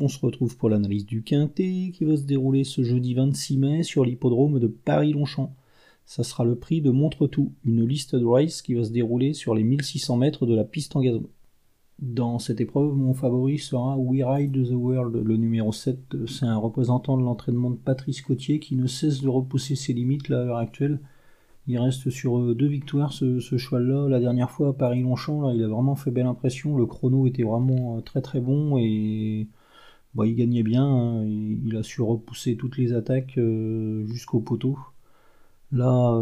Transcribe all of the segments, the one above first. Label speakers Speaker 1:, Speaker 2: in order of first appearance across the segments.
Speaker 1: on se retrouve pour l'analyse du Quintet qui va se dérouler ce jeudi 26 mai sur l'hippodrome de Paris-Longchamp. Ça sera le prix de Montre-Tout, une liste de race qui va se dérouler sur les 1600 mètres de la piste en gazon. Dans cette épreuve, mon favori sera We Ride the World, le numéro 7. C'est un représentant de l'entraînement de Patrice Cotier qui ne cesse de repousser ses limites à l'heure actuelle. Il reste sur euh, deux victoires ce, cheval-là. La dernière fois à Paris-Longchamp, il a vraiment fait belle impression. Le chrono était vraiment euh, très très bon et il gagnait bien. Hein. Il, a su repousser toutes les attaques euh, jusqu'au poteau. Là,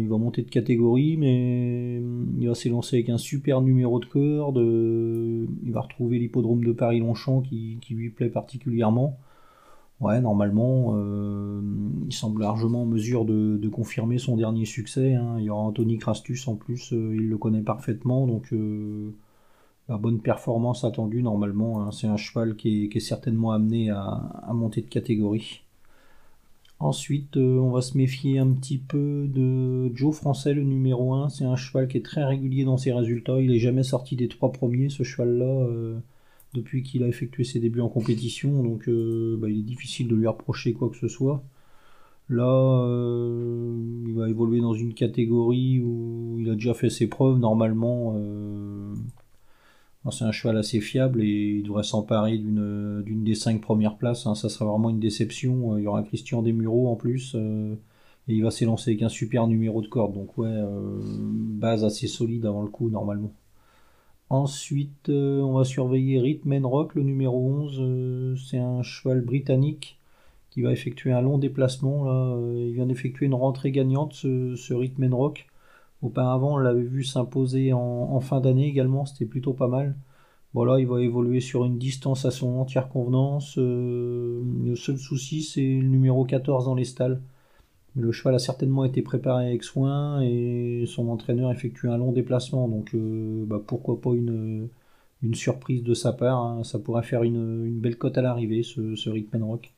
Speaker 1: il va monter de catégorie, mais il va s'élancer avec un super numéro de corde. il va retrouver l'hippodrome de Paris-Longchamp qui, lui plaît particulièrement. Ouais, normalement, euh, il semble largement en mesure de, confirmer son dernier succès. Hein. Il y aura Anthony Crastus en plus, euh, il le connaît parfaitement, donc euh, la bonne performance attendue normalement. Hein. C'est un cheval qui est, certainement amené à, monter de catégorie. Ensuite, on va se méfier un petit peu de Joe Français, le numéro 1. C'est un cheval qui est très régulier dans ses résultats. Il n'est jamais sorti des trois premiers, ce cheval-là depuis qu'il a effectué ses débuts en compétition, donc euh, bah, il est difficile de lui reprocher quoi que ce soit. Là, euh, il va évoluer dans une catégorie où il a déjà fait ses preuves. Normalement, euh, c'est un cheval assez fiable et il devrait s'emparer d'une des cinq premières places. Hein. Ça sera vraiment une déception. Il y aura Christian Desmureaux en plus. et il va s'élancer avec un super numéro de corde. Donc ouais, base assez solide avant le coup normalement. Ensuite, euh, on va surveiller Rhythm Rock, le numéro 11. Euh, c'est un cheval britannique qui va effectuer un long déplacement. Euh, il vient d'effectuer une rentrée gagnante, ce, ce Rhythm Rock. Auparavant, on l'avait vu s'imposer en, fin d'année également, c'était plutôt pas mal. Voilà, il va évoluer sur une distance à son entière convenance. le seul souci, c'est le numéro 14 dans les stalles le cheval a certainement été préparé avec soin et son entraîneur effectue un long déplacement. Donc euh, bah, pourquoi pas une, surprise de sa part. Hein. Ça pourrait faire une, belle cote à l'arrivée, ce, ce Rock.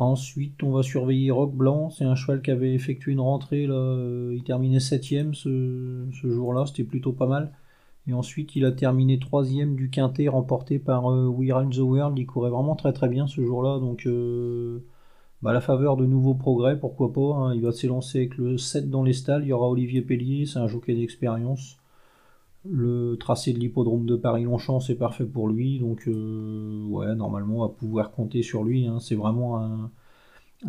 Speaker 1: Ensuite, on va surveiller Rock Blanc. C'est un cheval qui avait effectué une rentrée. Là, euh, il terminait 7 ce, jour-là. C'était plutôt pas mal. Et ensuite, il a terminé troisième du quintet remporté par euh, We Run the World. Il courait vraiment très très bien ce jour-là. Donc bah, la faveur de nouveaux progrès, pourquoi pas. Hein. Il va s'élancer avec le 7 dans les stalles. Il y aura Olivier Pellier, c'est un jockey d'expérience. Le tracé de l'hippodrome de Paris-Longchamp, c'est parfait pour lui. Donc, euh, ouais, normalement, on va pouvoir compter sur lui. Hein. C'est vraiment un,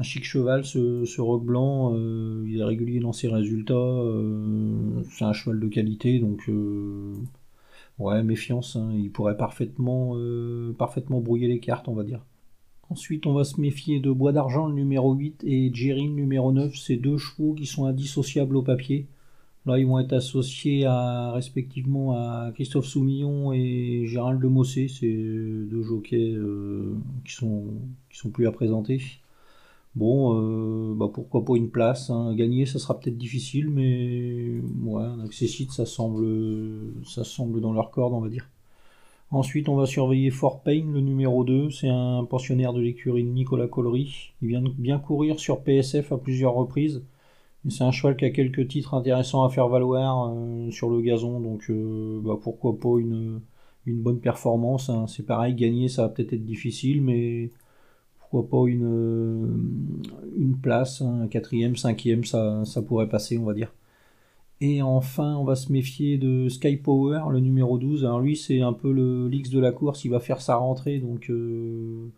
Speaker 1: chic cheval, ce, roc blanc. Euh, il est régulier dans ses résultats. Euh, c'est un cheval de qualité. Donc, ouais, méfiance. Hein. Il pourrait parfaitement, parfaitement brouiller les cartes, on va dire. Ensuite, on va se méfier de Bois d'Argent, le numéro 8, et Jerry, le numéro 9. Ces deux chevaux qui sont indissociables au papier. Là, ils vont être associés respectivement à Christophe Soumillon et Gérald de Mossé. C'est deux jockeys euh, qui, sont, sont plus à présenter. Bon, euh, bah pourquoi pas une place. Hein. Gagner, ça sera peut-être difficile, mais ouais, un accessite, ça semble, ça semble dans leur corde, on va dire. Ensuite, on va surveiller Fort Payne, le numéro 2. C'est un pensionnaire de l'écurie Nicolas Collery. Il vient bien courir sur PSF à plusieurs reprises. C'est un cheval qui a quelques titres intéressants à faire valoir euh, sur le gazon. Donc, euh, bah, pourquoi pas une, bonne performance. Hein. C'est pareil, gagner, ça va peut-être être difficile, mais pourquoi pas une, une place, un quatrième, cinquième, ça, pourrait passer, on va dire. Et enfin, on va se méfier de Sky Power, le numéro 12. Alors lui, c'est un peu le l'X de la course, il va faire sa rentrée, donc euh,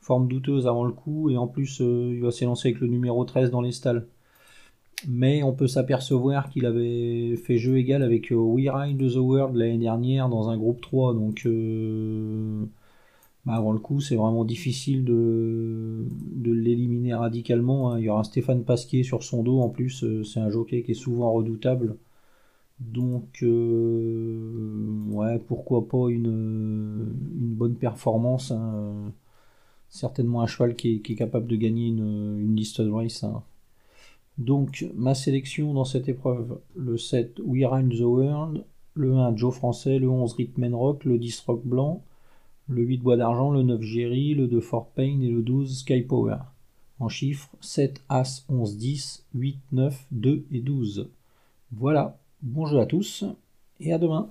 Speaker 1: forme douteuse avant le coup, et en plus, euh, il va s'élancer avec le numéro 13 dans les stalles. Mais on peut s'apercevoir qu'il avait fait jeu égal avec euh, We Ride the World l'année dernière dans un groupe 3, donc bah, avant le coup, c'est vraiment difficile de, l'éliminer radicalement. Hein. Il y aura Stéphane Pasquier sur son dos en plus. Euh, c'est un jockey qui est souvent redoutable. Donc, euh, ouais, pourquoi pas une, bonne performance. Hein. Certainement un cheval qui est, capable de gagner une, liste de race. Hein. Donc, ma sélection dans cette épreuve le 7 We Run the World, le 1 Joe Français, le 11 Rhythm Rock, le 10 Rock Blanc, le 8 bois d'argent, le 9 Jerry, le 2 Fort Payne et le 12 Sky Power. En chiffres 7, As, 11, 10, 8, 9, 2 et 12. Voilà, bon jeu à tous et à demain.